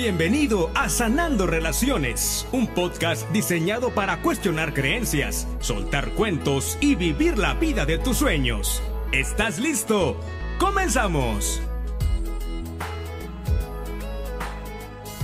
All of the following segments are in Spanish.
Bienvenido a Sanando Relaciones, un podcast diseñado para cuestionar creencias, soltar cuentos y vivir la vida de tus sueños. ¿Estás listo? ¡Comenzamos!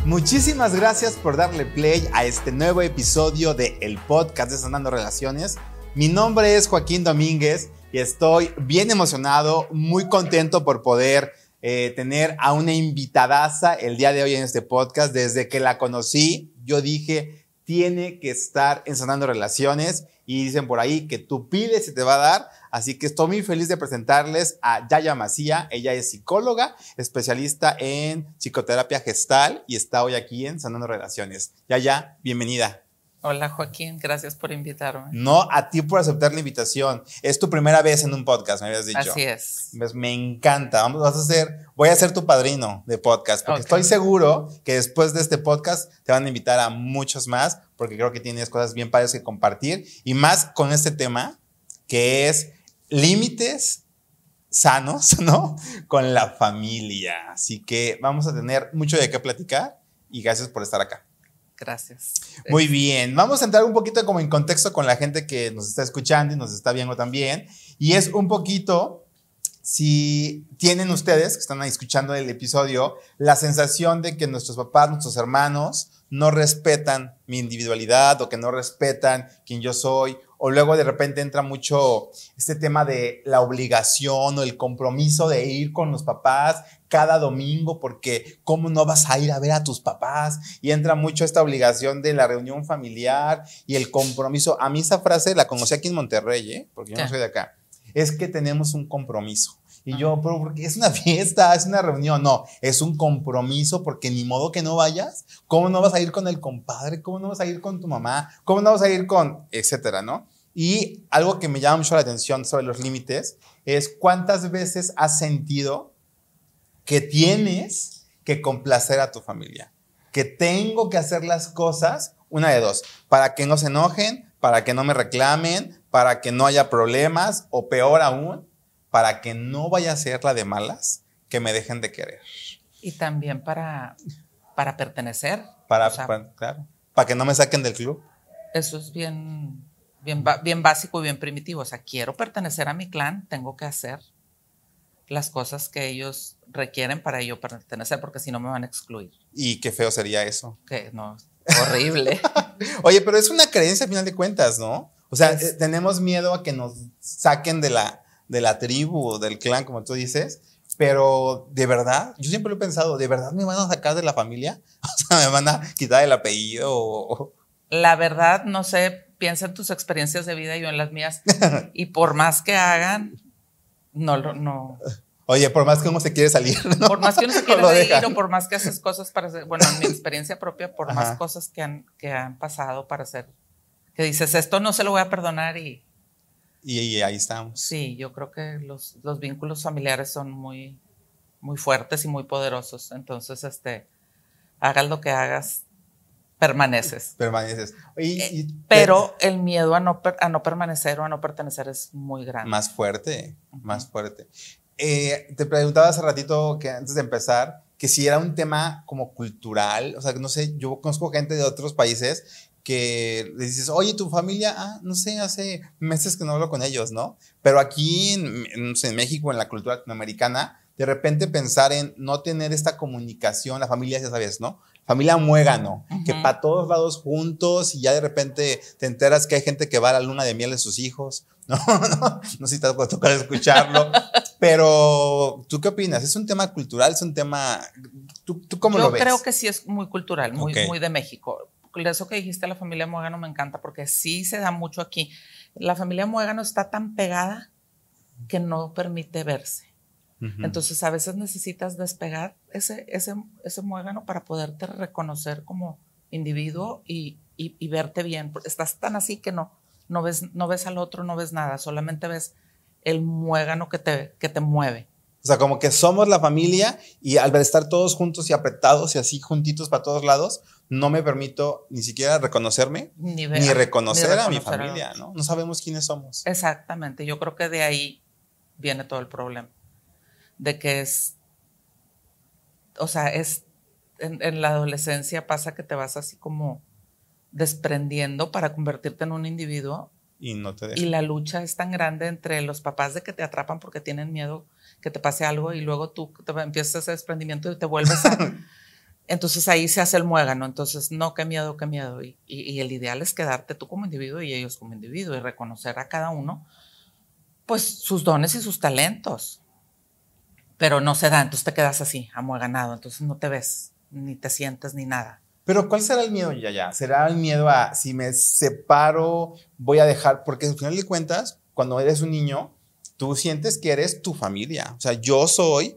Muchísimas gracias por darle play a este nuevo episodio de el podcast de Sanando Relaciones. Mi nombre es Joaquín Domínguez y estoy bien emocionado, muy contento por poder eh, tener a una invitadaza el día de hoy en este podcast. Desde que la conocí, yo dije, tiene que estar en Sanando Relaciones y dicen por ahí que tú pides y te va a dar. Así que estoy muy feliz de presentarles a Yaya Macía. Ella es psicóloga, especialista en psicoterapia gestal y está hoy aquí en Sanando Relaciones. Yaya, bienvenida. Hola Joaquín, gracias por invitarme. No, a ti por aceptar la invitación. Es tu primera vez en un podcast, me habías dicho. Así es. me encanta. Vamos, vas a ser, voy a ser tu padrino de podcast, porque estoy seguro que después de este podcast te van a invitar a muchos más, porque creo que tienes cosas bien padres que compartir y más con este tema que es límites sanos, ¿no? Con la familia. Así que vamos a tener mucho de qué platicar y gracias por estar acá. Gracias. Muy bien, vamos a entrar un poquito como en contexto con la gente que nos está escuchando y nos está viendo también. Y es un poquito, si tienen ustedes que están ahí escuchando el episodio, la sensación de que nuestros papás, nuestros hermanos, no respetan mi individualidad o que no respetan quién yo soy o luego de repente entra mucho este tema de la obligación o el compromiso de ir con los papás cada domingo porque cómo no vas a ir a ver a tus papás y entra mucho esta obligación de la reunión familiar y el compromiso. A mí esa frase la conocí aquí en Monterrey, ¿eh? porque yo no soy de acá. Es que tenemos un compromiso. Y yo, pero porque es una fiesta, es una reunión. No, es un compromiso porque ni modo que no vayas. ¿Cómo no vas a ir con el compadre? ¿Cómo no vas a ir con tu mamá? ¿Cómo no vas a ir con, etcétera, no? Y algo que me llama mucho la atención sobre los límites es cuántas veces has sentido que tienes que complacer a tu familia, que tengo que hacer las cosas, una de dos, para que no se enojen, para que no me reclamen, para que no haya problemas o peor aún, para que no vaya a ser la de malas, que me dejen de querer. Y también para, para pertenecer. Para, para, claro, para que no me saquen del club. Eso es bien bien, básico y bien primitivo. O sea, quiero pertenecer a mi clan, tengo que hacer las cosas que ellos requieren para yo pertenecer, porque si no me van a excluir. Y qué feo sería eso. Que no, horrible. Oye, pero es una creencia a final de cuentas, ¿no? O sea, tenemos miedo a que nos saquen de la, de la tribu o del clan, como tú dices, pero de verdad, yo siempre lo he pensado, ¿de verdad me van a sacar de la familia? O sea, ¿me van a quitar el apellido? La verdad, no sé, piensa en tus experiencias de vida y yo en las mías. y por más que hagan, no no. Oye, por más que uno se quiere salir. Por más que uno se quiere salir o por más que haces cosas para hacer, bueno, en mi experiencia propia, por más cosas que han, que han pasado para hacer, que dices, esto no se lo voy a perdonar y... Y, ahí estamos. Sí, yo creo que los, los vínculos familiares son muy, muy fuertes y muy poderosos. Entonces, este, hagas lo que hagas, permaneces. Permaneces. Eh, pero el miedo a no, a no permanecer o a no pertenecer es muy grande. Más fuerte, más fuerte. Eh, te preguntaba hace ratito que antes de empezar, que si era un tema como cultural, o sea, no sé, yo conozco gente de otros países que le dices, oye, tu familia, ah, no sé, hace meses que no hablo con ellos, ¿no? Pero aquí en, en México, en la cultura latinoamericana, de repente pensar en no tener esta comunicación, la familia, ya sabes, ¿no? Familia muégano, que para todos lados juntos y ya de repente te enteras que hay gente que va a la luna de miel de sus hijos. No, no, no sé si te va a tocar escucharlo, pero ¿tú qué opinas? ¿Es un tema cultural? ¿Es un tema... ¿Tú, tú cómo lo ves? Yo creo que sí es muy cultural, muy, muy de México. Eso que dijiste, la familia muégano me encanta porque sí se da mucho aquí. La familia muégano está tan pegada que no permite verse. Entonces a veces necesitas despegar ese, ese, ese muégano para poderte reconocer como individuo y, y, verte bien. Estás tan así que no, no, ves, no ves al otro, no ves nada, solamente ves el muégano que te, que te mueve. O sea, como que somos la familia y al estar todos juntos y apretados y así juntitos para todos lados, no me permito ni siquiera reconocerme ni, reconocer, a mi familia, ¿no? No sabemos quiénes somos. Exactamente, yo creo que de ahí viene todo el problema de que es, o sea, es, en, la adolescencia pasa que te vas así como desprendiendo para convertirte en un individuo. Y no te Y la lucha es tan grande entre los papás de que te atrapan porque tienen miedo que te pase algo y luego tú te empiezas ese desprendimiento y te vuelves a... Entonces ahí se hace el muégano. Entonces, no, qué miedo, qué miedo. Y, y, el ideal es quedarte tú como individuo y ellos como individuo y reconocer a cada uno, pues, sus dones y sus talentos. Pero no se da, entonces te quedas así, amueganado. Entonces no te ves, ni te sientes, ni nada. Pero ¿cuál será el miedo, ya ya? ¿Será el miedo a si me separo, voy a dejar? Porque al final de cuentas, cuando eres un niño, tú sientes que eres tu familia. O sea, yo soy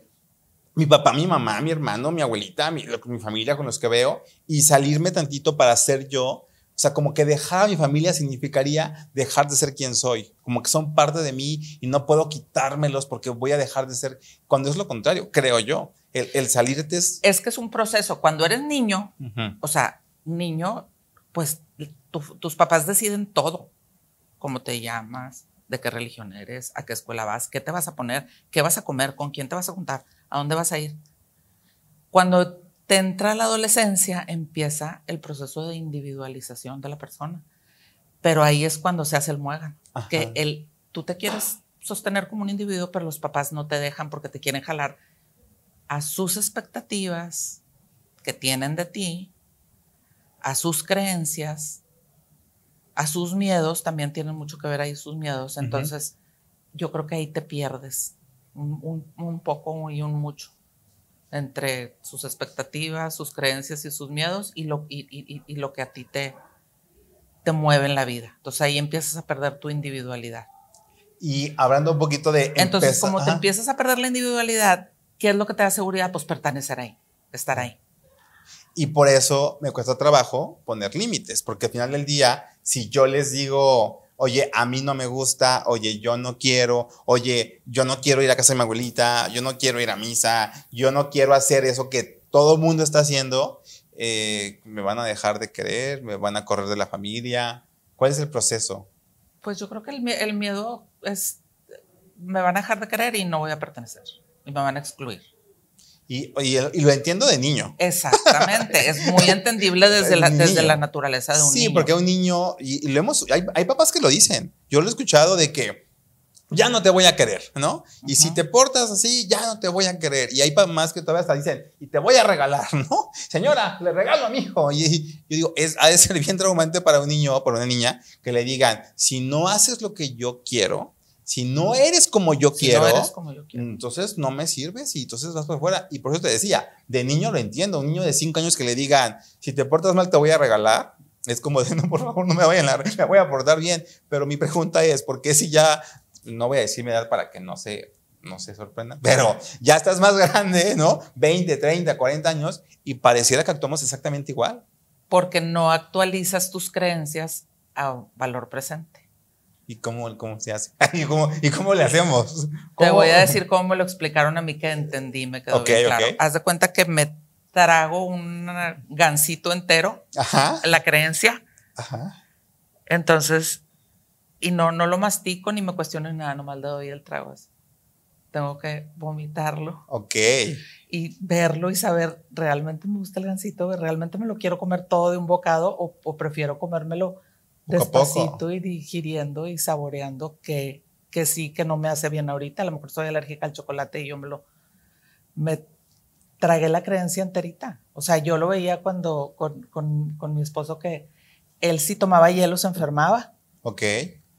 mi papá, mi mamá, mi hermano, mi abuelita, mi, mi, familia con los que veo, y salirme tantito para ser yo. O sea, como que dejar a mi familia significaría dejar de ser quien soy, como que son parte de mí y no puedo quitármelos porque voy a dejar de ser, cuando es lo contrario, creo yo. El, el salirte es... Es que es un proceso. Cuando eres niño, o sea, niño, pues tus papás deciden todo, cómo te llamas, de qué religión eres, a qué escuela vas, qué te vas a poner, qué vas a comer, con quién te vas a juntar, a dónde vas a ir. Cuando te entra la adolescencia, empieza el proceso de individualización de la persona. Pero ahí es cuando se hace el muegan. Que el, tú te quieres sostener como un individuo, pero los papás no te dejan porque te quieren jalar a sus expectativas que tienen de ti, a sus creencias, a sus miedos, también tienen mucho que ver ahí sus miedos. Entonces, yo creo que ahí te pierdes un, poco y un mucho entre sus expectativas, sus creencias y sus miedos y lo, y, lo que a ti te, te mueve en la vida. Entonces ahí empiezas a perder tu individualidad. Y hablando un poquito de... Entonces, como te empiezas a perder la individualidad, ¿qué es lo que te da seguridad? Pues pertenecer ahí, estar ahí. Y por eso me cuesta trabajo poner límites, porque al final del día, si yo les digo, oye, a mí no me gusta, oye, yo no quiero, oye, yo no quiero ir a casa de mi abuelita, yo no quiero ir a misa, yo no quiero hacer eso que todo el mundo está haciendo, eh, me van a dejar de querer, me van a correr de la familia. ¿Cuál es el proceso? Pues yo creo que el, el miedo es, me van a dejar de querer y no voy a pertenecer, y me van a excluir. Y, y, lo entiendo de niño. Exactamente, es muy entendible desde, la, desde la naturaleza de un niño. Sí, porque un niño, y, lo hemos, hay, hay, papás que lo dicen, yo lo he escuchado de que ya no te voy a querer, ¿no? Y si te portas así, ya no te voy a querer. Y hay papás que todavía hasta dicen, y te voy a regalar, ¿no? Señora, le regalo a mi hijo. Y yo digo, es, ha de ser bien traumante para un niño o para una niña que le digan, si no haces lo que yo quiero, si no eres como yo quiero, entonces no me sirves y entonces vas por fuera. Y por eso te decía, de niño lo entiendo, un niño de cinco años que le digan, si te portas mal te voy a regalar, es como de, no, por favor, no me vayan a me voy a portar bien. Pero mi pregunta es, ¿por qué si ya, no voy a decir mi edad para que no se, no se sorprenda, pero ya estás más grande, ¿no? 20, 30, 40 años y pareciera que actuamos exactamente igual. Porque no actualizas tus creencias a valor presente. ¿Y cómo, cómo se hace? ¿Y cómo, ¿Y cómo le hacemos? Te voy a decir cómo me lo explicaron a mí que entendí, me quedó bien claro. Haz de cuenta que me trago un gansito entero, Ajá. la creencia. Ajá. Entonces, y no, no lo mastico ni me cuestiono nada, nomás le doy el trago Tengo que vomitarlo. Ok. Y verlo y saber, ¿realmente me gusta el gansito? ¿Realmente me lo quiero comer todo de un bocado o, o prefiero comérmelo despacito y digiriendo y saboreando que, que sí, que no me hace bien ahorita. A lo mejor soy alérgica al chocolate y yo me lo, me tragué la creencia enterita. O sea, yo lo veía cuando con, con, con mi esposo que él si tomaba hielo se enfermaba. Ok.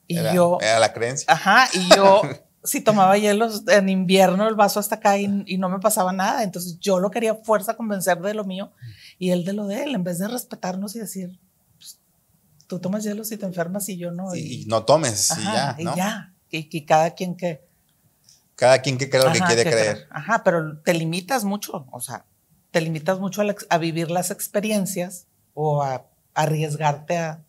Y yo. Era la creencia. Ajá. Y yo, si tomaba hielo en invierno, el vaso hasta acá y, y, no me pasaba nada. Entonces yo lo quería fuerza convencer de lo mío y él de lo de él, en vez de respetarnos y decir, tú tomas hielo si te enfermas y yo no. Y, no tomes y ya, ¿no? Y ya, y, cada quien que... Cada quien que cree lo que quiere creer. Ajá, pero te limitas mucho, o sea, te limitas mucho a, vivir las experiencias o a, arriesgarte a...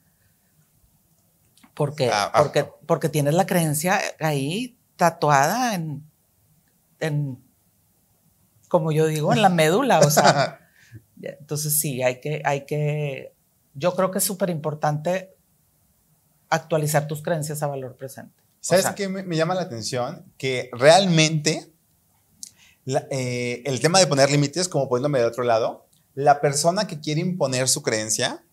Porque, ah, ah. porque, porque tienes la creencia ahí tatuada en, en, como yo digo, en la médula, o sea, entonces sí, hay que, hay que yo creo que es súper importante actualizar tus creencias a valor presente. ¿Sabes qué me, llama la atención? Que realmente eh, el tema de poner límites, como poniéndome de otro lado, la persona que quiere imponer su creencia,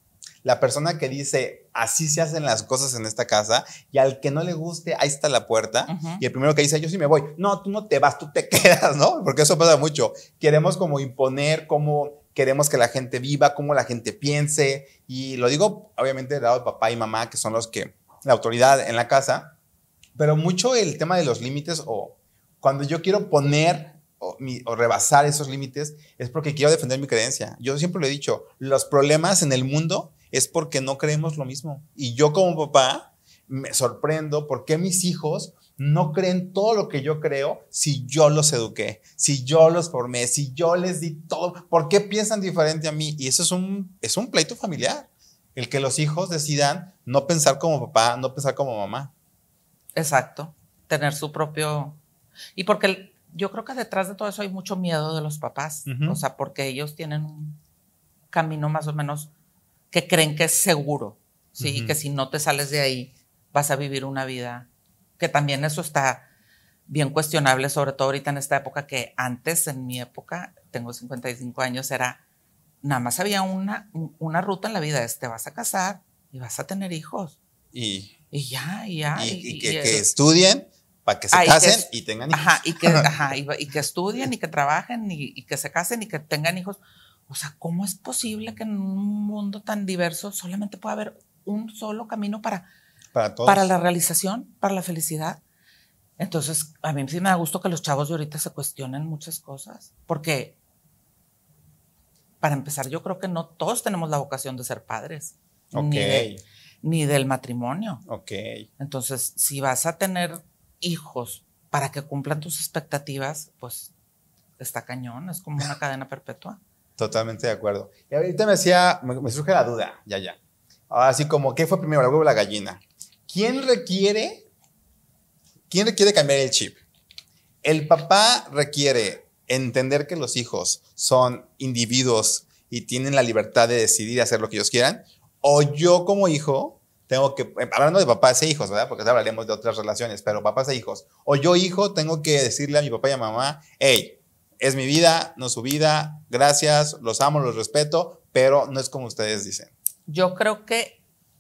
la persona que dice, así se hacen las cosas en esta casa, y al que no le guste, ahí está la puerta, y el primero que dice, yo sí me voy, no, tú no te vas, tú te quedas, ¿no? Porque eso pasa mucho. Queremos como imponer cómo queremos que la gente viva, cómo la gente piense, y lo digo obviamente del lado de papá y mamá, que son los que, la autoridad en la casa, pero mucho el tema de los límites o cuando yo quiero poner o, rebasar esos límites es porque quiero defender mi creencia. Yo siempre lo he dicho, los problemas en el mundo es porque no creemos lo mismo. Y yo como papá me sorprendo porque mis hijos no creen todo lo que yo creo si yo los eduqué, si yo los formé, si yo les di todo. ¿Por qué piensan diferente a mí? Y eso es un, es un pleito familiar. El que los hijos decidan no pensar como papá, no pensar como mamá. Exacto. Tener su propio y porque yo creo que detrás de todo eso hay mucho miedo de los papás, o sea, porque ellos tienen un camino más o menos que creen que es seguro, ¿sí? Y que si no te sales de ahí vas a vivir una vida, que también eso está bien cuestionable, sobre todo ahorita en esta época que antes, en mi época, tengo 55 años, era, nada más había una, una ruta en la vida, es te vas a casar y vas a tener hijos. Y, y ya, y ya. Y, que, estudien para que se casen y tengan hijos. Ajá, y que, ajá, y, que estudien y que trabajen y, que se casen y que tengan hijos. O sea, ¿cómo es posible que en un mundo tan diverso solamente pueda haber un solo camino para, para, para la realización, para la felicidad? Entonces, a mí sí me da gusto que los chavos de ahorita se cuestionen muchas cosas, porque para empezar, yo creo que no todos tenemos la vocación de ser padres. Ni, ni del matrimonio. Ok. Entonces, si vas a tener hijos para que cumplan tus expectativas, pues está cañón, es como una cadena perpetua. Totalmente de acuerdo. Y ahorita me decía, me, surge la duda, ya, ya. Así como, ¿qué fue primero, el huevo o la gallina? ¿Quién requiere, quién requiere cambiar el chip? El papá requiere entender que los hijos son individuos y tienen la libertad de decidir hacer lo que ellos quieran, o yo como hijo tengo que, eh, hablando de papás e hijos, ¿verdad? Porque hablaremos de otras relaciones, pero papás e hijos. O yo, hijo, tengo que decirle a mi papá y a mamá, hey, es mi vida, no su vida, gracias, los amo, los respeto, pero no es como ustedes dicen. Yo creo que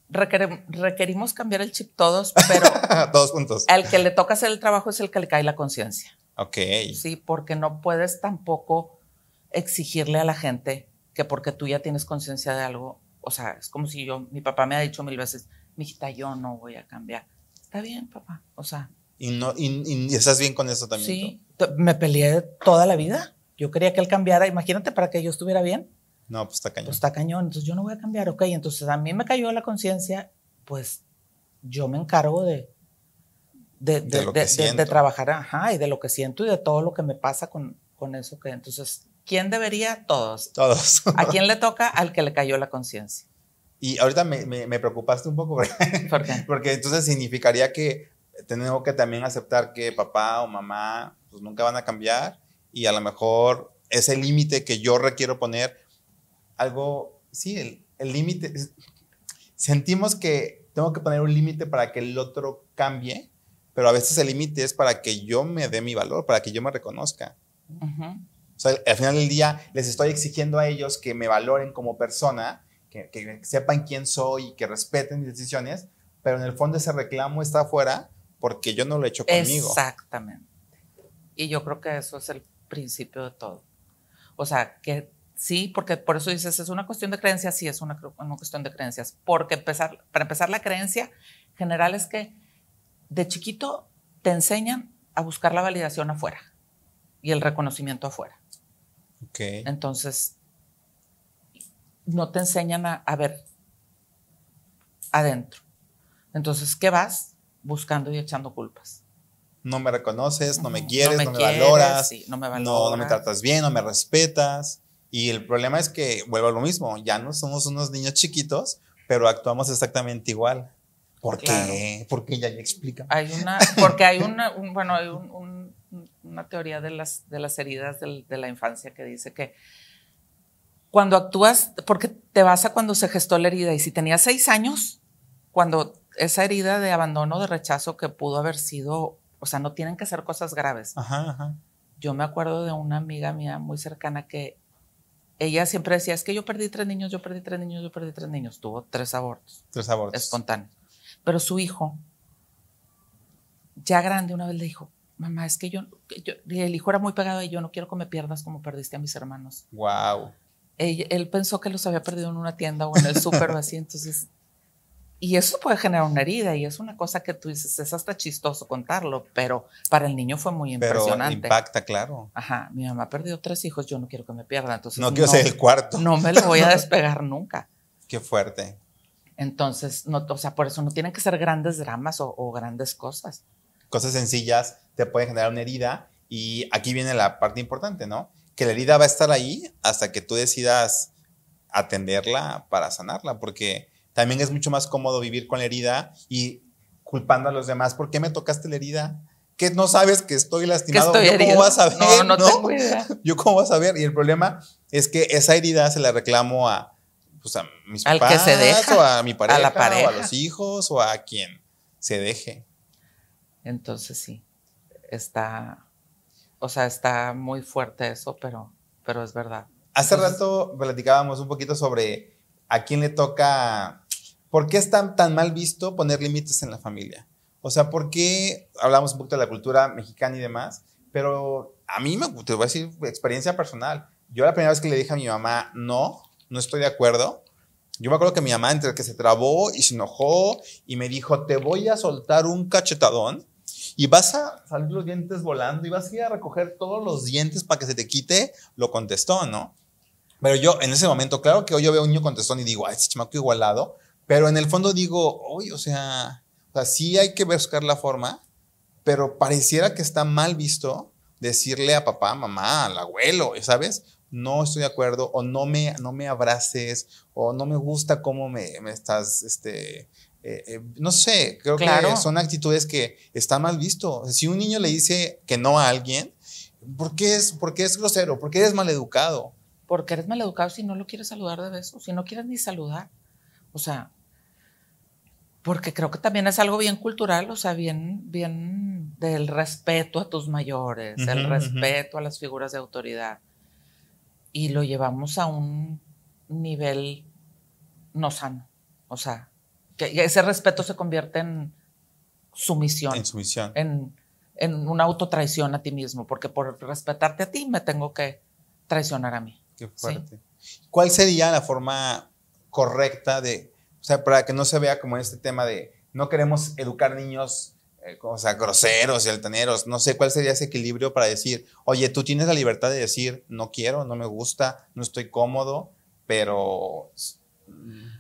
requerimos cambiar el chip todos, pero... todos juntos. El que le toca hacer el trabajo es el que le cae la conciencia. Ok. Sí, porque no puedes tampoco exigirle a la gente que porque tú ya tienes conciencia de algo, o sea, es como si yo, mi papá me ha dicho mil veces, mijita, yo no voy a cambiar. Está bien, papá, o sea. ¿Y, no, y, estás bien con eso también? Sí, me peleé toda la vida. Yo quería que él cambiara, imagínate, para que yo estuviera bien. No, pues está cañón. Pues está cañón, entonces yo no voy a cambiar, ok. Entonces a mí me cayó la conciencia, pues yo me encargo de, de, de, trabajar, ajá, y de lo que siento y de todo lo que me pasa con, con eso que entonces ¿Quién debería? Todos. Todos. ¿A quién le toca? Al que le cayó la conciencia. Y ahorita me, me, preocupaste un poco. ¿Por qué? Porque entonces significaría que tengo que también aceptar que papá o mamá pues nunca van a cambiar y a lo mejor ese límite que yo requiero poner, algo, sí, el, el límite, sentimos que tengo que poner un límite para que el otro cambie, pero a veces el límite es para que yo me dé mi valor, para que yo me reconozca. Uh o sea, al final del día les estoy exigiendo a ellos que me valoren como persona, que, sepan quién soy y que respeten mis decisiones, pero en el fondo ese reclamo está afuera porque yo no lo he hecho conmigo. Exactamente. Y yo creo que eso es el principio de todo. O sea, que sí, porque por eso dices, es una cuestión de creencias, sí, es una, una cuestión de creencias. Porque empezar, para empezar, la creencia general es que de chiquito te enseñan a buscar la validación afuera y el reconocimiento afuera. Entonces, no te enseñan a, ver adentro. Entonces, ¿qué vas? Buscando y echando culpas. No me reconoces, no me quieres, no me, valoras, no, me no, me tratas bien, no me respetas. Y el problema es que vuelvo a lo mismo, ya no somos unos niños chiquitos, pero actuamos exactamente igual. ¿Por qué? Porque ya me explica. Hay una, porque hay una, bueno, hay un una teoría de las, de las heridas de la infancia que dice que cuando actúas, porque te vas a cuando se gestó la herida, y si tenías seis años, cuando esa herida de abandono, de rechazo que pudo haber sido, o sea, no tienen que ser cosas graves. Ajá, ajá. Yo me acuerdo de una amiga mía muy cercana que ella siempre decía, es que yo perdí tres niños, yo perdí tres niños, yo perdí tres niños. Tuvo tres abortos. Tres abortos. Espontáneos. Pero su hijo, ya grande, una vez le dijo, mamá, es que yo, el hijo era muy pegado y yo no quiero que me pierdas como perdiste a mis hermanos. Wow. Él, él pensó que los había perdido en una tienda o en el súper o así, entonces y eso puede generar una herida y es una cosa que tú dices, es hasta chistoso contarlo, pero para el niño fue muy impresionante. Pero impacta, claro. Ajá, mi mamá perdió tres hijos, yo no quiero que me pierda, entonces no quiero ser el cuarto. No me lo voy a despegar nunca. Qué fuerte. Entonces, no, o sea, por eso no tienen que ser grandes dramas o, o grandes cosas. Cosas sencillas te pueden generar una herida y aquí viene la parte importante, ¿no? Que la herida va a estar ahí hasta que tú decidas atenderla para sanarla, porque también es mucho más cómodo vivir con la herida y culpando a los demás. ¿Por qué me tocaste la herida? Que no sabes que estoy lastimado. ¿Yo cómo vas a ver? No, no, tengo idea. Yo cómo vas a ver. Y el problema es que esa herida se la reclamo a, pues a mis Al que se deja, o a mi pareja, a la pareja. o a los hijos, o a quien se deje. Entonces sí, está, o sea, está muy fuerte eso, pero, pero es verdad. Hace rato platicábamos un poquito sobre a quién le toca ¿Por qué es tan, mal visto poner límites en la familia? O sea, ¿por qué hablamos un poquito de la cultura mexicana y demás? Pero a mí me te voy a decir experiencia personal. Yo la primera vez que le dije a mi mamá, no, no estoy de acuerdo, yo me acuerdo que mi mamá entre que se trabó y se enojó y me dijo, te voy a soltar un cachetadón y vas a salir los dientes volando y vas a ir a recoger todos los dientes para que se te quite, lo contestó, ¿no? Pero yo en ese momento, claro que hoy yo veo un niño contestón y digo, ay, ese chamaco igualado, pero en el fondo digo, oye, o sea, o sea, sí hay que buscar la forma, pero pareciera que está mal visto decirle a papá, mamá, al abuelo, ¿sabes? No estoy de acuerdo, o no me, no me abraces, o no me gusta cómo me, me estás, este, eh, eh, no sé, creo que son actitudes que está mal visto. Si un niño le dice que no a alguien, ¿por qué es, por qué es grosero? ¿Por qué eres maleducado? Porque eres maleducado si no lo quieres saludar de beso, si no quieres ni saludar. O sea, porque creo que también es algo bien cultural, o sea, bien, bien del respeto a tus mayores, el respeto a las figuras de autoridad. Y lo llevamos a un nivel no sano. O sea, que ese respeto se convierte en sumisión. En sumisión. En, en una autotraición a ti mismo, porque por respetarte a ti me tengo que traicionar a mí. Qué fuerte. ¿Cuál sería la forma correcta de sea, para que no se vea como este tema de no queremos educar niños, eh, o sea, groseros y altaneros. No sé cuál sería ese equilibrio para decir, oye, tú tienes la libertad de decir, no quiero, no me gusta, no estoy cómodo, pero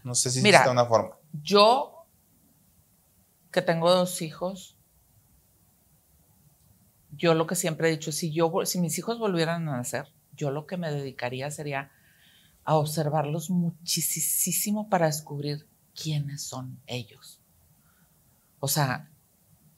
no sé si existe una forma. Yo, que tengo dos hijos, yo lo que siempre he dicho, si, yo, si mis hijos volvieran a nacer, yo lo que me dedicaría sería a observarlos muchísimo para descubrir quiénes son ellos. O sea,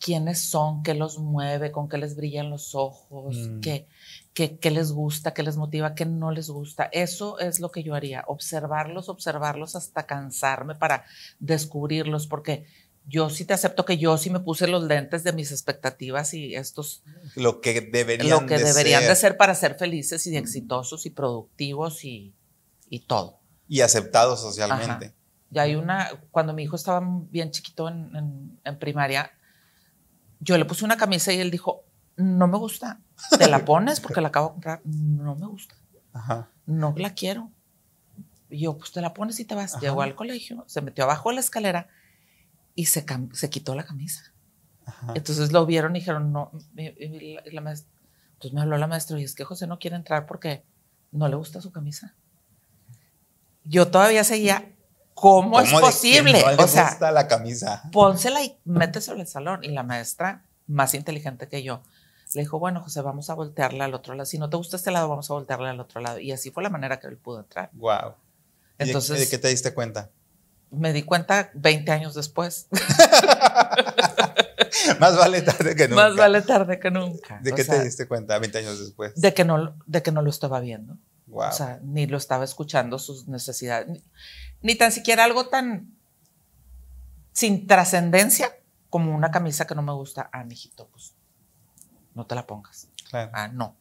quiénes son, qué los mueve, con qué les brillan los ojos, mm. qué, qué, les gusta, qué les motiva, qué no les gusta. Eso es lo que yo haría, observarlos, observarlos hasta cansarme para descubrirlos, porque yo sí te acepto que yo sí me puse los lentes de mis expectativas y estos... Lo que deberían, lo que deberían de ser para ser felices y exitosos y productivos y, y todo. Y aceptados socialmente. Ya hay una, cuando mi hijo estaba bien chiquito en, primaria, yo le puse una camisa y él dijo, no me gusta, ¿te la pones porque la acabo de comprar? No me gusta, no la quiero. Y yo, pues te la pones y te vas. Llegó al colegio, se metió abajo de la escalera y se, se quitó la camisa. Entonces lo vieron y dijeron, no, la, maestra, entonces me habló la maestra y es que José no quiere entrar porque no le gusta su camisa. Yo todavía seguía ¿Cómo, es posible? o sea, la camisa. Pónsela y métesela en el salón. Y la maestra, más inteligente que yo, le dijo, bueno, José, vamos a voltearla al otro lado. Si no te gusta este lado, vamos a voltearla al otro lado. Y así fue la manera que él pudo entrar. Wow. Entonces, de, qué te diste cuenta? Me di cuenta 20 años después. Más vale tarde que nunca. Más vale tarde que nunca. ¿De qué te diste cuenta 20 años después? De que no, de que no lo estaba viendo. Wow. O sea, ni lo estaba escuchando sus necesidades ni tan siquiera algo tan sin trascendencia como una camisa que no me gusta. Ah, mijito, pues no te la pongas. Ah, no.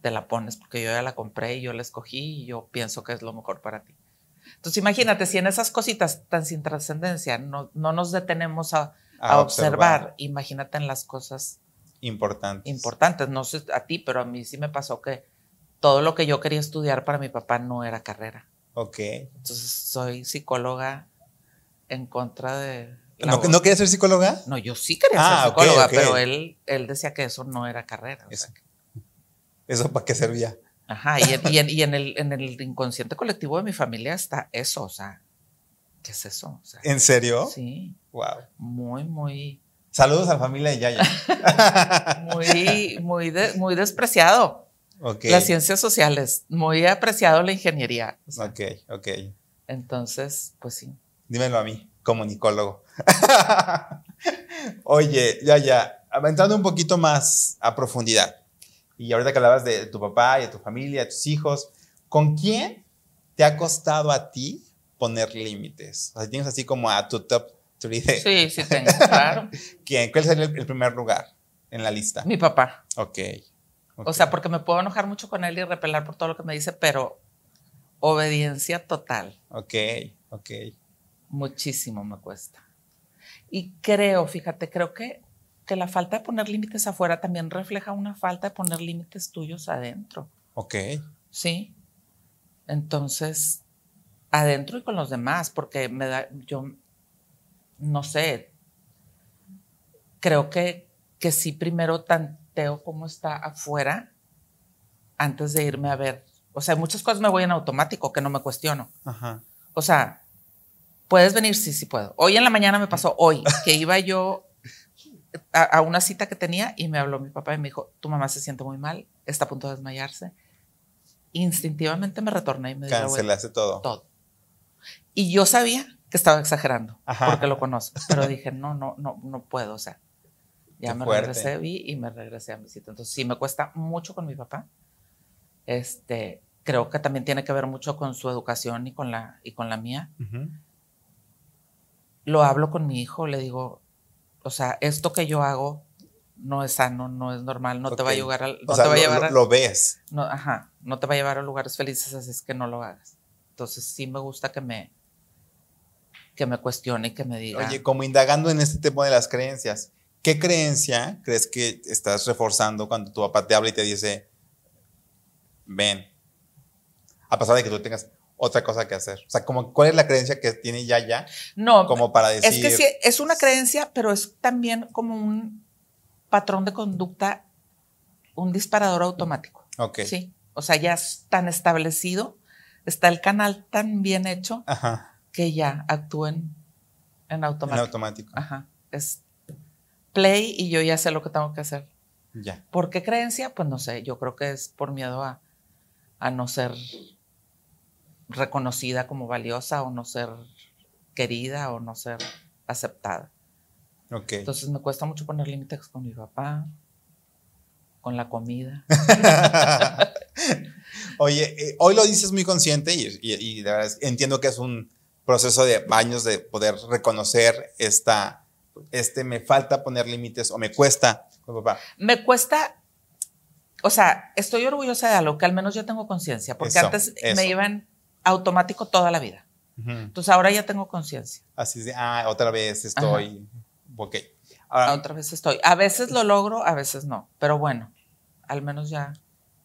te la pones porque yo ya la compré y yo la escogí y yo pienso que es lo mejor para ti. Entonces imagínate, si en esas cositas tan sin trascendencia no, no nos detenemos a, observar. imagínate en las cosas importantes. Importantes, no sé a ti, pero a mí sí me pasó que todo lo que yo quería estudiar para mi papá no era carrera. Ok. Entonces soy psicóloga en contra de... ¿No, ¿No quería ser psicóloga? No, yo sí quería ser ah, psicóloga, pero él, él decía que eso no era carrera. ¿Eso para qué servía? Ajá, y, en, el, en, el, inconsciente colectivo de mi familia está eso, o sea, ¿qué es eso? ¿En serio? Sí. Wow. Muy, muy... Saludos a la familia de Yaya. muy, muy, muy despreciado. Okay. Las ciencias sociales, muy apreciado la ingeniería. ok, ok. Entonces, pues sí. Dímelo a mí, como nicólogo. Oye, ya, ya, entrando un poquito más a profundidad. Y ahorita que hablabas de tu papá y de tu familia, de tus hijos, ¿con quién te ha costado a ti poner límites? O sea, tienes así como a tu top 3 de... Sí, sí tengo, claro. ¿Quién? ¿Cuál sería el, primer lugar en la lista? Mi papá. Ok. O sea, porque me puedo enojar mucho con él y repelar por todo lo que me dice, pero obediencia total. Ok, ok. Muchísimo me cuesta. Y creo, fíjate, creo que que la falta de poner límites afuera también refleja una falta de poner límites tuyos adentro. Ok. Sí. Entonces, adentro y con los demás, porque me da, yo, no sé, creo que, que sí primero tanteo cómo está afuera antes de irme a ver. O sea, muchas cosas me voy en automático que no me cuestiono. Ajá. O sea, ¿puedes venir? Sí, sí puedo. Hoy en la mañana me pasó, hoy, que iba yo a, una cita que tenía y me habló mi papá y me dijo, tu mamá se siente muy mal, está a punto de desmayarse. Instintivamente me retorné y me dijo, cancelaste todo. Todo. Y yo sabía que estaba exagerando, porque lo conozco, pero dije, no, no, no, no puedo, o sea, ya me regresé, vi y me regresé a mi cita. Entonces sí me cuesta mucho con mi papá. Este, creo que también tiene que ver mucho con su educación y con la, y con la mía. Lo hablo con mi hijo, le digo, o sea, esto que yo hago no es sano, no es normal, no te va a llevar al, no te va a llevar lo, ves. No, ajá, no te va a llevar a lugares felices, así es que no lo hagas. Entonces sí me gusta que me que me cuestione y que me diga. Oye, como indagando en este tema de las creencias, ¿qué creencia crees que estás reforzando cuando tu papá te habla y te dice, ven, a pesar de que tú tengas otra cosa que hacer. O sea, como, ¿cuál es la creencia que tiene ya ya? No, como para decir... Es que sí, es una creencia, pero es también como un patrón de conducta, un disparador automático. Ok. Sí, o sea, ya es tan establecido, está el canal tan bien hecho que ya actúen en automático. En automático. Ajá, es play y yo ya sé lo que tengo que hacer. Ya. ¿Por qué creencia? Pues no sé, yo creo que es por miedo a, a no ser reconocida como valiosa o no ser querida o no ser aceptada. Okay. Entonces me cuesta mucho poner límites con mi papá, con la comida. Oye, eh, hoy lo dices muy consciente y, de verdad entiendo que es un proceso de años de poder reconocer esta, este, me falta poner límites o me cuesta con papá. Me cuesta, o sea, estoy orgullosa de algo que al menos yo tengo conciencia, porque antes me iban automático toda la vida. Entonces ahora ya tengo conciencia. Así de, ah, otra vez estoy. Ok. Ahora, otra vez estoy. A veces lo logro, a veces no. Pero bueno, al menos ya,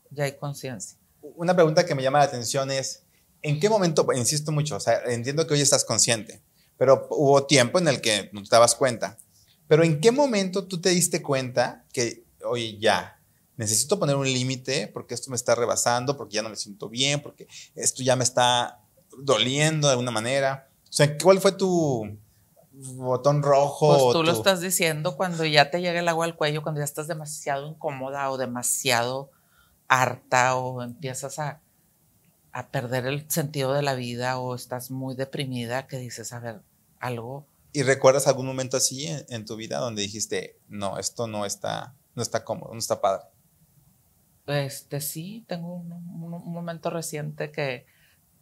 ya hay conciencia. Una pregunta que me llama la atención es, ¿en qué momento, insisto mucho, o sea, entiendo que hoy estás consciente, pero hubo tiempo en el que no te dabas cuenta. Pero ¿en qué momento tú te diste cuenta que, oye, ya, necesito poner un límite porque esto me está rebasando, porque ya no me siento bien, porque esto ya me está doliendo de alguna manera. O sea, ¿cuál fue tu botón rojo? Pues tú lo estás diciendo cuando ya te llega el agua al cuello, cuando ya estás demasiado incómoda o demasiado harta o empiezas a, a perder el sentido de la vida o estás muy deprimida que dices, a ver, algo. ¿Y recuerdas algún momento así en, en tu vida donde dijiste, no, esto no está, no está cómodo, no está padre? Este, sí, tengo un, momento reciente que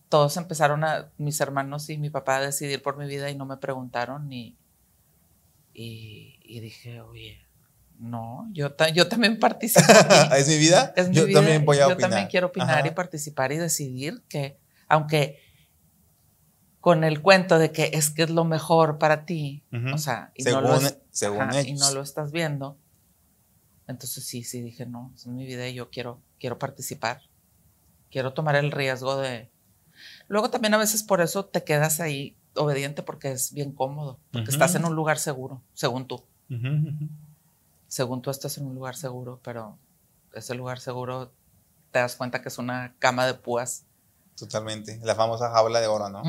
todos empezaron a, mis hermanos y mi papá, a decidir por mi vida y no me preguntaron ni, y, dije, oye, No, yo, yo también participo. ¿Es mi vida? Es mi yo vida. también voy a Yo también quiero opinar y participar y decidir que, aunque con el cuento de que es que es lo mejor para ti, o sea, y, no lo, y no lo estás viendo, entonces sí, sí dije, no, es mi vida y yo quiero, quiero participar, quiero tomar el riesgo de... Luego también a veces por eso te quedas ahí obediente porque es bien cómodo, porque estás en un lugar seguro, según tú. Según tú estás en un lugar seguro, pero ese lugar seguro te das cuenta que es una cama de púas. Totalmente, la famosa jaula de oro, ¿no?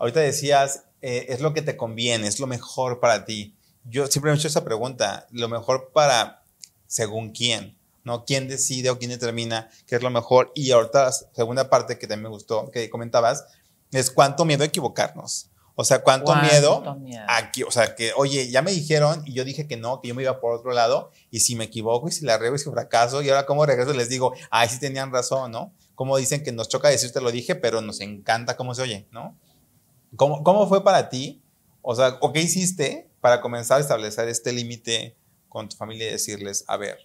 Ahorita decías, eh, es lo que te conviene, es lo mejor para ti. Yo siempre me he hecho esa pregunta, lo mejor para según quién, ¿no? ¿Quién decide o quién determina qué es lo mejor? Y ahorita la segunda parte que también me gustó, que comentabas, es cuánto miedo a equivocarnos. O sea, cuánto, miedo, aquí, o sea, que, oye, ya me dijeron y yo dije que no, que yo me iba por otro lado, y si me equivoco y si la riego y si fracaso, y ahora cómo regreso les digo, ay, sí tenían razón, ¿no? Como dicen que nos choca decirte lo dije, pero nos encanta cómo se oye, ¿no? ¿Cómo, cómo fue para ti? O sea, ¿o qué hiciste para comenzar a establecer este límite con tu familia y decirles, a ver?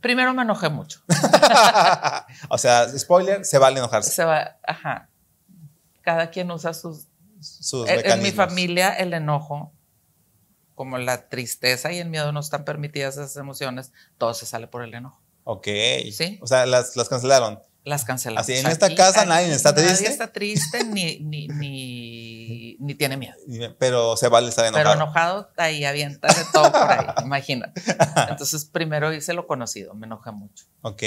Primero me enojé mucho. o sea, spoiler, se vale enojarse. Se va, ajá. Cada quien usa sus en, mi familia el enojo, como la tristeza y el miedo no están permitidas esas emociones, todo se sale por el enojo. Ok. ¿Sí? O sea, las, las cancelaron. Las cancelaron. Así, en esta casa nadie está triste. Nadie está triste ni, ni, ni, ni, tiene miedo. Pero se vale estar enojado. Pero enojado, ahí avienta de todo por ahí, imagínate. Entonces, primero hice lo conocido, me enojé mucho. Ok.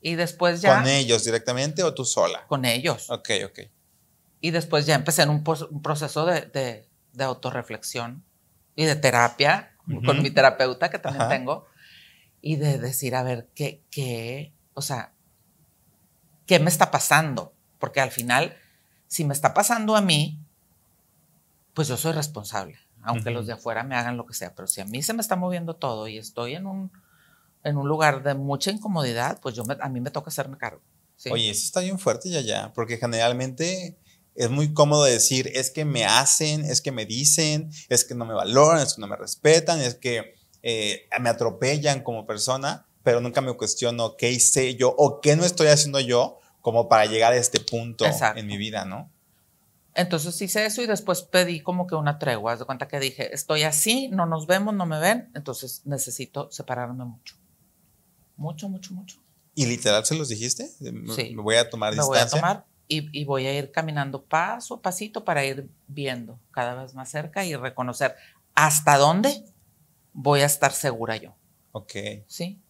Y después ya. ¿Con ellos directamente o tú sola? Con ellos. Ok, ok. Y después ya empecé en un, proceso de, de, de, autorreflexión y de terapia con mi terapeuta que también tengo y de decir, a ver, ¿qué, qué, o sea, qué me está pasando? Porque al final, si me está pasando a mí, pues yo soy responsable, aunque los de afuera me hagan lo que sea, pero si a mí se me está moviendo todo y estoy en un, en un lugar de mucha incomodidad, pues yo a mí me toca hacerme cargo. Oye, eso está bien fuerte ya, ya, porque generalmente es muy cómodo decir, es que me hacen, es que me dicen, es que no me valoran, es que no me respetan, es que eh, me atropellan como persona, pero nunca me cuestiono qué hice yo o qué no estoy haciendo yo como para llegar a este punto en mi vida, ¿no? Entonces hice eso y después pedí como que una tregua. de cuenta que dije, estoy así, no nos vemos, no me ven, entonces necesito separarme mucho. Mucho, mucho, mucho. ¿Y literal se los dijiste? Sí. Me voy a tomar distancia. Me voy a tomar y, voy a ir caminando paso a pasito para ir viendo cada vez más cerca y reconocer hasta dónde voy a estar segura yo. Ok. Sí.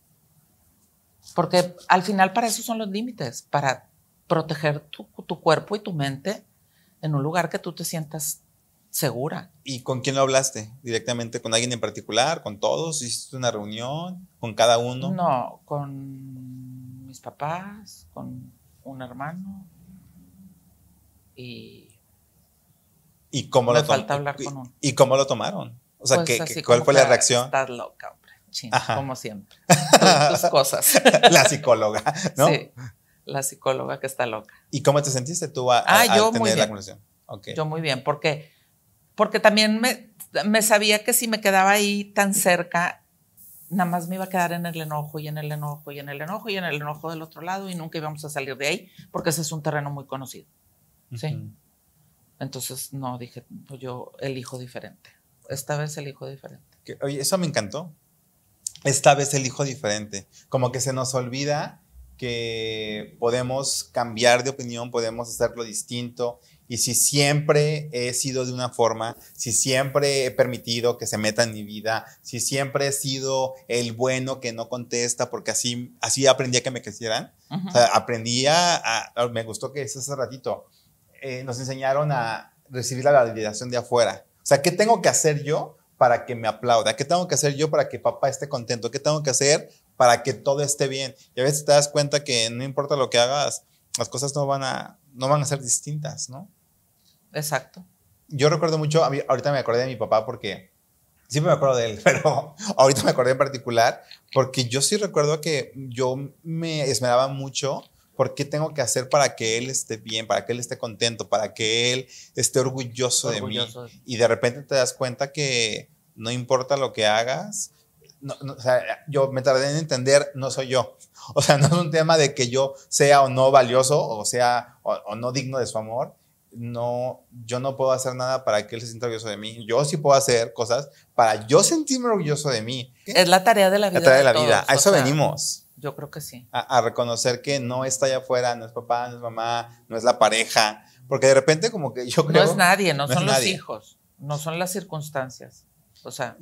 Porque al final para eso son los límites, para proteger tu, tu cuerpo y tu mente en un lugar que tú te sientas segura. ¿Y con quién lo hablaste? ¿Directamente con alguien en particular? ¿Con todos? ¿Hiciste una reunión? ¿Con cada uno? No, con mis papás, con un hermano, y, ¿Y cómo me lo falta hablar con uno. ¿Y cómo lo tomaron? O sea, pues ¿cuál fue la reacción? Estás loca, hombre. como siempre. Tus, cosas. la psicóloga, ¿no? Sí, la psicóloga que está loca. ¿Y cómo te sentiste tú a, ah, yo tener muy bien. la conversación? Yo muy bien, porque, porque también me, me sabía que si me quedaba ahí tan cerca, nada más me iba a quedar en el enojo y en el enojo y en el enojo y en el enojo del otro lado y nunca íbamos a salir de ahí, porque ese es un terreno muy conocido. Sí. Entonces, no, dije, pues yo elijo diferente. Esta vez elijo diferente. oye, eso me encantó. Esta vez elijo diferente. Como que se nos olvida que podemos cambiar de opinión, podemos hacerlo distinto. Y si siempre he sido de una forma, si siempre he permitido que se meta en mi vida, si siempre he sido el bueno que no contesta, porque así, así aprendí a que me quisieran. O sea, aprendí a, me gustó que ese ratito, eh, nos enseñaron a recibir la validación de afuera. O sea, ¿qué tengo que hacer yo para que me aplauda? ¿Qué tengo que hacer yo para que papá esté contento? ¿Qué tengo que hacer para que todo esté bien? Y a veces te das cuenta que no importa lo que hagas, las cosas no van a, no van a ser distintas, ¿no? Exacto. Yo recuerdo mucho, ahorita me acordé de mi papá porque siempre me acuerdo de él, pero ahorita me acordé en particular porque yo sí recuerdo que yo me esmeraba mucho ¿Por qué tengo que hacer para que él esté bien, para que él esté contento, para que él esté orgulloso, de mí? Y de repente te das cuenta que no importa lo que hagas, o sea, yo me tardé en entender, no soy yo. O sea, no es un tema de que yo sea o no valioso, o sea, o, no digno de su amor. No, yo no puedo hacer nada para que él se sienta orgulloso de mí. Yo sí puedo hacer cosas para yo sentirme orgulloso de mí. Es la tarea de la vida. La tarea de, la vida. A eso venimos. Yo creo que sí. A, reconocer que no está allá afuera, no es papá, no es mamá, no es la pareja. Porque de repente como que yo creo... No es nadie, no, son los hijos, no son las circunstancias. O sea...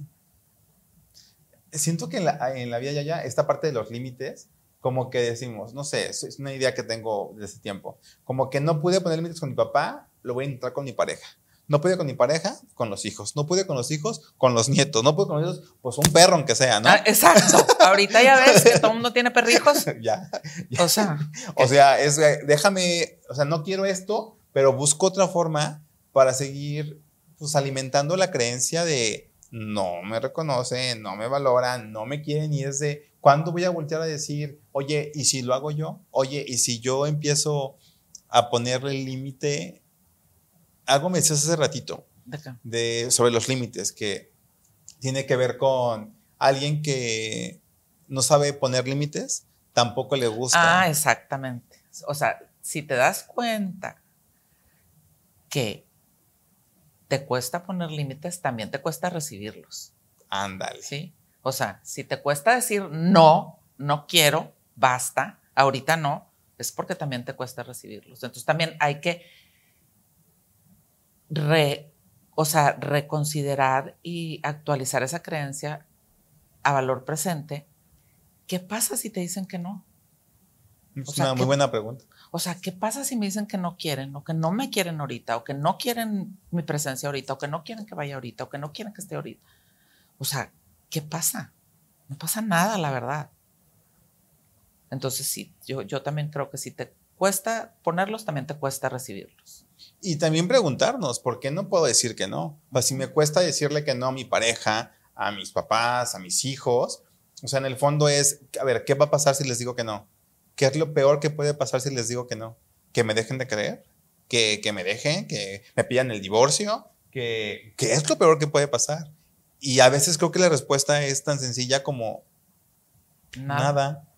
Siento que en la, en la vida ya, ya, esta parte de los límites, como que decimos, no sé, es una idea que tengo desde tiempo, como que no pude poner límites con mi papá, lo voy a intentar con mi pareja. No pude con mi pareja, con los hijos. No pude con los hijos, con los nietos. No pude con los hijos, pues un perro aunque sea, ¿no? Ah, exacto. Ahorita ya ves que todo el mundo tiene perrijos. ya, O sea. O sea, es, déjame, o sea, no quiero esto, pero busco otra forma para seguir pues alimentando la creencia de no me reconocen, no me valoran, no me quieren y es de cuándo voy a voltear a decir, oye, ¿y si lo hago yo? Oye, ¿y si yo empiezo a ponerle el límite algo me decías hace ratito de, sobre los límites, que tiene que ver con alguien que no sabe poner límites, tampoco le gusta. Ah, exactamente. O sea, si te das cuenta que te cuesta poner límites, también te cuesta recibirlos. Ándale. Sí. O sea, si te cuesta decir no, no quiero, basta, ahorita no, es porque también te cuesta recibirlos. Entonces también hay que o sea, reconsiderar y actualizar esa creencia a valor presente, ¿qué pasa si te dicen que no? Es una muy buena pregunta. O sea, ¿qué pasa si me dicen que no quieren, o que no me quieren ahorita, o que no quieren mi presencia ahorita, o que no quieren que vaya ahorita, o que no quieren que esté ahorita? O sea, ¿qué pasa? No pasa nada, la verdad. Entonces, sí, yo, yo también creo que si te cuesta ponerlos, también te cuesta recibirlos. Y también preguntarnos, ¿por qué no puedo decir que no? O sea, si me cuesta decirle que no a mi pareja, a mis papás, a mis hijos, o sea, en el fondo es, a ver, ¿qué va a pasar si les digo que no? ¿Qué es lo peor que puede pasar si les digo que no? ¿Que me dejen de creer? ¿Que, que me dejen? ¿Que me pidan el divorcio? ¿Que, ¿Qué es lo peor que puede pasar? Y a veces creo que la respuesta es tan sencilla como nada.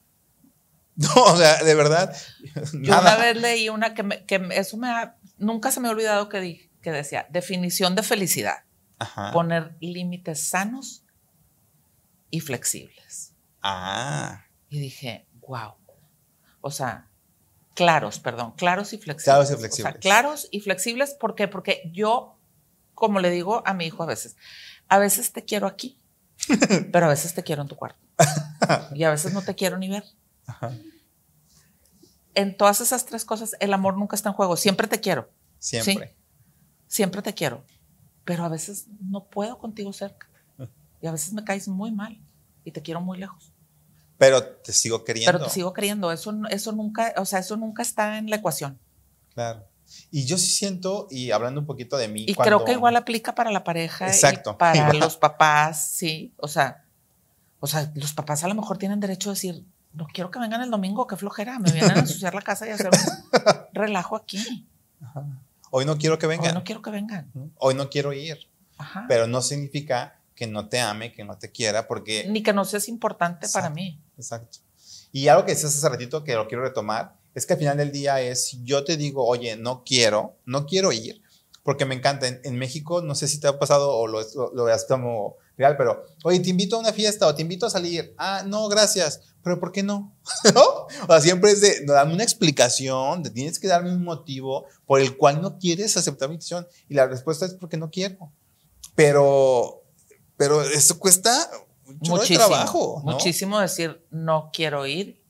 No, o sea, de verdad. Yo una vez leí una que, me, que eso me ha, nunca se me ha olvidado que, que decía, definición de felicidad. Poner límites sanos y flexibles. Ah. Y dije, wow. O sea, claros, perdón, claros y flexibles. Claros y flexibles. O sea, claros y flexibles, ¿por qué? Porque yo, como le digo a mi hijo a veces, a veces te quiero aquí, pero a veces te quiero en tu cuarto. y a veces no te quiero ni ver. Ajá en todas esas tres cosas, el amor nunca está en juego. Siempre te quiero. Siempre. Siempre te quiero. Pero a veces no puedo contigo cerca. Y a veces me caes muy mal y te quiero muy lejos. Pero te sigo queriendo. Pero te sigo queriendo. Eso, eso nunca, o sea, eso nunca está en la ecuación. Claro. Y yo sí siento, y hablando un poquito de mí. Y creo que igual aplica para la pareja. Exacto. Y para los papás, sí. O sea, o sea, los papás a lo mejor tienen derecho a decir, no quiero que vengan el domingo, qué flojera, me vienen a ensuciar la casa y hacer un relajo aquí. Hoy no quiero que vengan. Hoy no quiero que vengan. Hoy no quiero ir. Pero no significa que no te ame, que no te quiera, porque... Ni que no seas importante para mí. Exacto. Y algo que decías hace ratito que lo quiero retomar, es que al final del día es, yo te digo, oye, no quiero, no quiero ir, porque me encanta. En, México, no sé si te ha pasado o lo, lo, lo veas como real, pero, oye, te invito a una fiesta o te invito a salir. Ah, no, gracias. Pero ¿por qué no? ¿No? O sea, siempre es de, dame una explicación, de, tienes que darme un motivo por el cual no quieres aceptar mi invitación. Y la respuesta es porque no quiero. Pero, pero eso cuesta mucho trabajo. Muchísimo decir, no quiero ir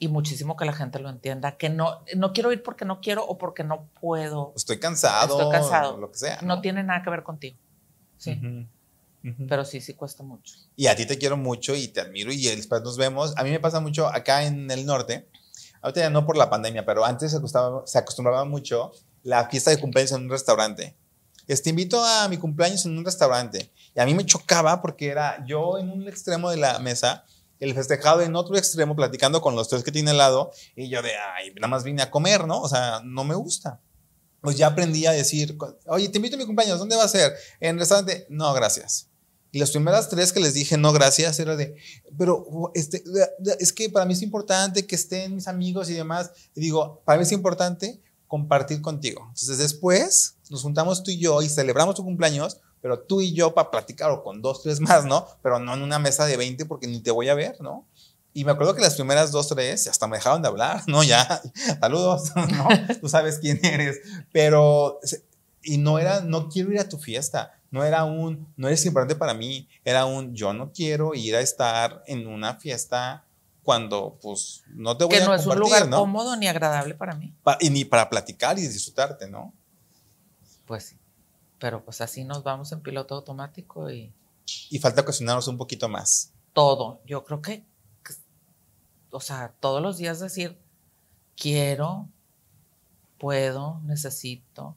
y muchísimo que la gente lo entienda, que no, no quiero ir porque no quiero o porque no puedo. Estoy cansado. Estoy cansado. Lo que sea. No, tiene nada que ver contigo. Sí. Pero sí, sí cuesta mucho. Y a ti te quiero mucho y te admiro y después nos vemos. A mí me pasa mucho acá en el norte, ahorita ya no por la pandemia, pero antes se acostumbraba, se acostumbraba mucho la fiesta de cumpleaños en un restaurante. Este, invito a mi cumpleaños en un restaurante. Y a mí me chocaba porque era yo en un extremo de la mesa, el festejado en otro extremo, platicando con los tres que tiene al lado, y yo de, ay, nada más vine a comer, ¿no? O sea, no me gusta. Pues ya aprendí a decir, oye, te invito a mi cumpleaños, ¿dónde va a ser? En el restaurante, no, gracias Y las primeras tres que les dije no, gracias, era de, pero este, es que para mí es importante que estén mis amigos y demás. Y digo, para mí es importante compartir contigo. Entonces después nos juntamos tú y yo y celebramos tu cumpleaños, pero tú y yo para platicar o con dos, tres más, ¿no? Pero no en una mesa de 20 porque ni te voy a ver, ¿no? Y me acuerdo que las primeras dos, tres, hasta me dejaron de hablar, ¿no? Ya, saludos, ¿no? Tú sabes quién eres. Pero, y no era, no quiero ir a tu fiesta. No era un, no eres importante para mí. Era un, yo no quiero ir a estar en una fiesta cuando, pues, no te voy a a Que no es un lugar ¿no? cómodo ni agradable para mí. y ni para platicar y disfrutarte, ¿no? Pues sí. Pero pues así nos vamos en piloto automático y... Y falta cuestionarnos un poquito más. Todo. Yo creo que o sea, todos los días decir, quiero, puedo, necesito.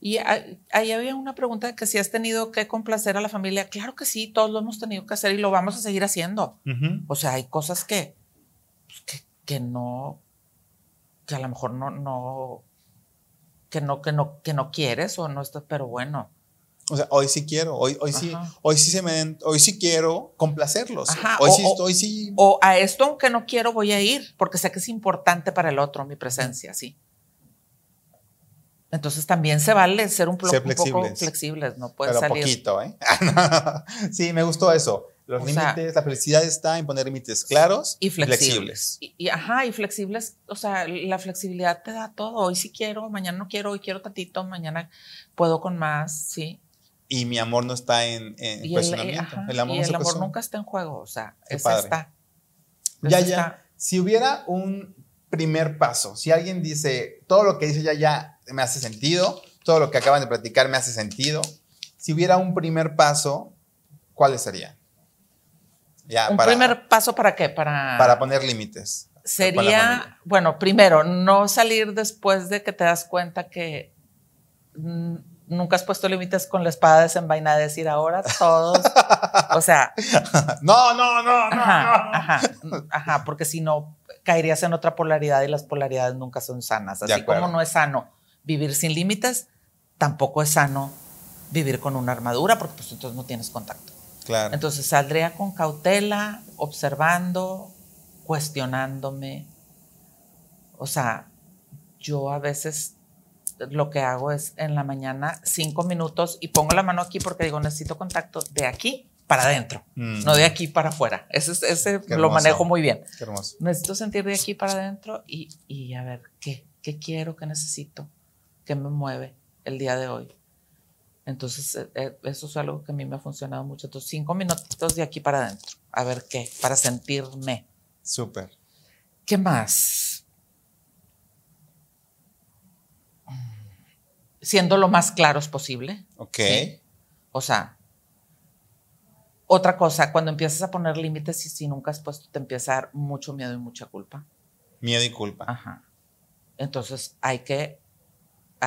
Y ahí había una pregunta de que si has tenido que complacer a la familia. Claro que sí, todos lo hemos tenido que hacer y lo vamos a seguir haciendo. O sea, hay cosas que, pues, que, que, no, que a lo mejor no, no, que no, que no, que no quieres o no estás, pero bueno, o sea, hoy sí quiero, hoy, hoy sí, hoy sí se me, hoy sí quiero complacerlos. Hoy, sí, hoy sí. O a esto, aunque no quiero, voy a ir, porque sé que es importante para el otro mi presencia, sí. Entonces también se vale ser un, poco flexibles, no puede Pero poquito, ¿eh? sí, me gustó eso. Los límites, la felicidad está en poner límites claros y flexibles. Y, ajá, y flexibles, o sea, la flexibilidad te da todo. Hoy sí quiero, mañana no quiero, hoy quiero tantito, mañana puedo con más, sí y mi amor no está en, en cuestionamiento. El, amor, y el amor nunca está en juego, o sea, está. Ya, ya. Si hubiera un primer paso, si alguien dice, todo lo que dice ya, ya me hace sentido, todo lo que acaban de platicar me hace sentido, si hubiera un primer paso, ¿cuáles serían? Ya, ¿Un primer paso para qué? Para, para poner límites. Sería, bueno, primero, no salir después de que te das cuenta que nunca has puesto límites con la espada desenvainada, decir ahora todos, o sea. no, no, no, no. Ajá, ajá, porque si no caerías en otra polaridad y las polaridades nunca son sanas. Así como no es sano vivir sin límites, tampoco es sano vivir con una armadura, porque pues entonces no tienes contacto. Claro. Entonces saldría con cautela, observando, cuestionándome. O sea, yo a veces lo que hago es en la mañana cinco minutos y pongo la mano aquí porque digo, necesito contacto de aquí para adentro, no de aquí para afuera. Ese, ese lo manejo muy bien. Qué hermoso. Necesito sentir de aquí para adentro y, y, a ver, ¿qué? ¿Qué quiero? ¿Qué necesito? ¿Qué me mueve el día de hoy? Entonces, eh, eh, eso es algo que a mí me ha funcionado mucho. Entonces, cinco minutitos de aquí para adentro. A ver qué, para sentirme. Súper. ¿Qué más? siendo lo más claros posible. Ok. O sea, otra cosa, cuando empiezas a poner límites y si nunca has puesto, te empieza a dar mucho miedo y mucha culpa. Miedo y culpa. Ajá. Entonces hay que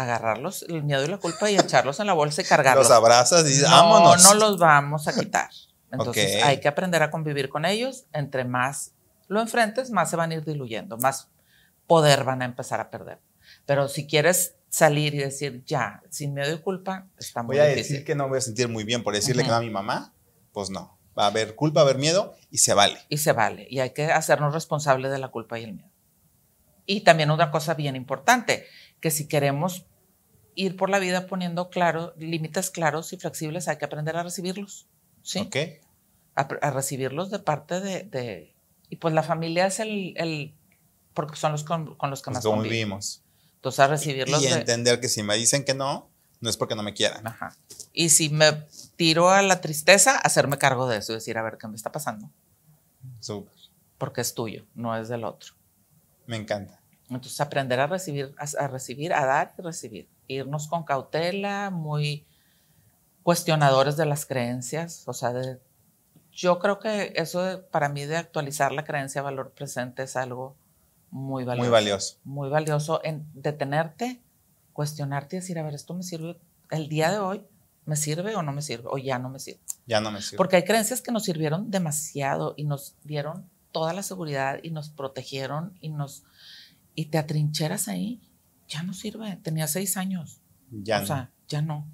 agarrarlos, el miedo y la culpa, y echarlos en la bolsa y cargarlos. Los abrazas y no, vámonos. No los vamos a quitar. Entonces hay que aprender a convivir con ellos. Entre más lo enfrentes, más se van a ir diluyendo, más poder van a empezar a perder. Pero si quieres salir y decir, ya, sin miedo y culpa, está muy Voy a decir que no voy a sentir muy bien por decirle que no a mi mamá, pues no. Va a haber culpa, va a haber miedo y se vale. Y se vale. Y hay que hacernos responsables de la culpa y el miedo. Y también otra cosa bien importante, que si queremos ir por la vida poniendo claro, límites claros y flexibles, hay que aprender a recibirlos. ¿Sí? Ok. A, recibirlos de parte de, Y pues la familia es el. el porque son los con, los que pues más convivimos. Entonces, a recibirlos. Y entender que si me dicen que no, no es porque no me quieran. Ajá. Y si me tiro a la tristeza, hacerme cargo de eso y decir, a ver, ¿qué me está pasando? Súper. Porque es tuyo, no es del otro. Me encanta. Entonces, aprender a recibir, a, recibir, a dar y recibir. Irnos con cautela, muy cuestionadores de las creencias. O sea, yo creo que eso para mí de actualizar la creencia valor presente es algo muy valioso. Muy valioso. Muy valioso en detenerte, cuestionarte y decir, a ver, esto me sirve el día de hoy, ¿me sirve o no me sirve? O ya no me sirve. Ya no me sirve. Porque hay creencias que nos sirvieron demasiado y nos dieron toda la seguridad y nos protegieron y nos y te atrincheras ahí. Ya no sirve. Tenía seis años. Ya o sea, ya no.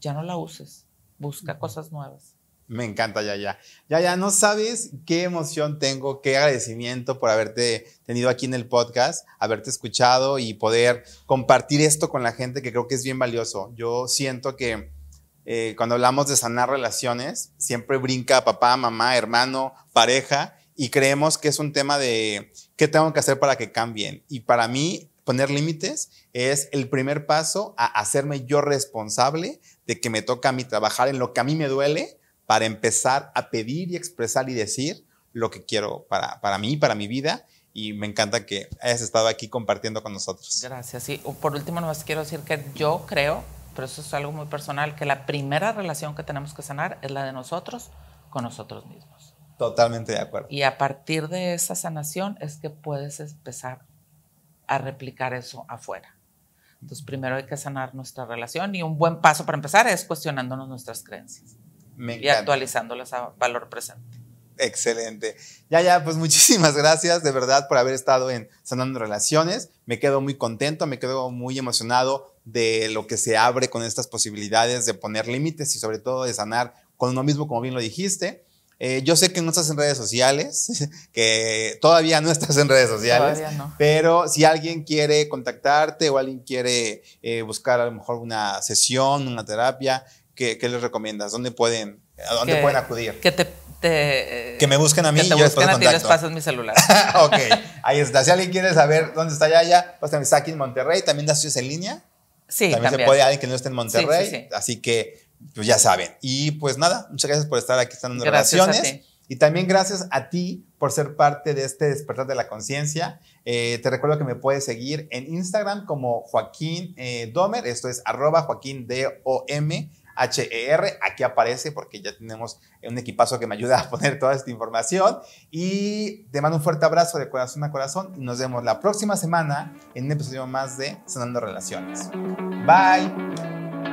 Ya no la uses. busca cosas nuevas. Me encanta, ya, ya. Ya, ya, no sabes qué emoción tengo, qué agradecimiento por haberte tenido aquí en el podcast, haberte escuchado y poder compartir esto con la gente que creo que es bien valioso. Yo siento que eh, cuando hablamos de sanar relaciones, siempre brinca papá, mamá, hermano, pareja y creemos que es un tema de qué tengo que hacer para que cambien. Y para mí, poner límites es el primer paso a hacerme yo responsable de que me toca a mí trabajar en lo que a mí me duele para empezar a pedir y expresar y decir lo que quiero para, para mí, para mi vida. Y me encanta que hayas estado aquí compartiendo con nosotros. Gracias. Y por último, nomás quiero decir que yo creo, pero eso es algo muy personal, que la primera relación que tenemos que sanar es la de nosotros con nosotros mismos. Totalmente de acuerdo. Y a partir de esa sanación es que puedes empezar a replicar eso afuera. Entonces, primero hay que sanar nuestra relación y un buen paso para empezar es cuestionándonos nuestras creencias y actualizándolas a valor presente. Excelente. Ya, ya, pues muchísimas gracias de verdad por haber estado en Sanando Relaciones. Me quedo muy contento, me quedo muy emocionado de lo que se abre con estas posibilidades de poner límites y sobre todo de sanar con uno mismo, como bien lo dijiste. Eh, yo sé que no estás en redes sociales, que todavía no estás en redes sociales, no. pero si alguien quiere contactarte o alguien quiere eh, buscar a lo mejor una sesión, una terapia, ¿qué, les recomiendas? ¿Dónde pueden, a dónde pueden acudir? Que te, que me busquen a mí que te busquen a ti les pasas mi celular. ok, ahí está. Si alguien quiere saber dónde está Yaya, pues también está aquí en Monterrey. ¿También das en línea? Sí, también, se puede alguien que no esté en Monterrey. Así que, pues ya saben. Y pues nada, muchas gracias por estar aquí estando en Relaciones. Y también gracias a ti por ser parte de este despertar de la conciencia. Eh, te recuerdo que me puedes seguir en Instagram como Joaquín eh, Domer. Esto es arroba Joaquín D-O-M HER. Aquí aparece porque ya tenemos un equipazo que me ayuda a poner toda esta información. Y te mando un fuerte abrazo de corazón a corazón y nos vemos la próxima semana en un episodio más de Sanando Relaciones. Bye.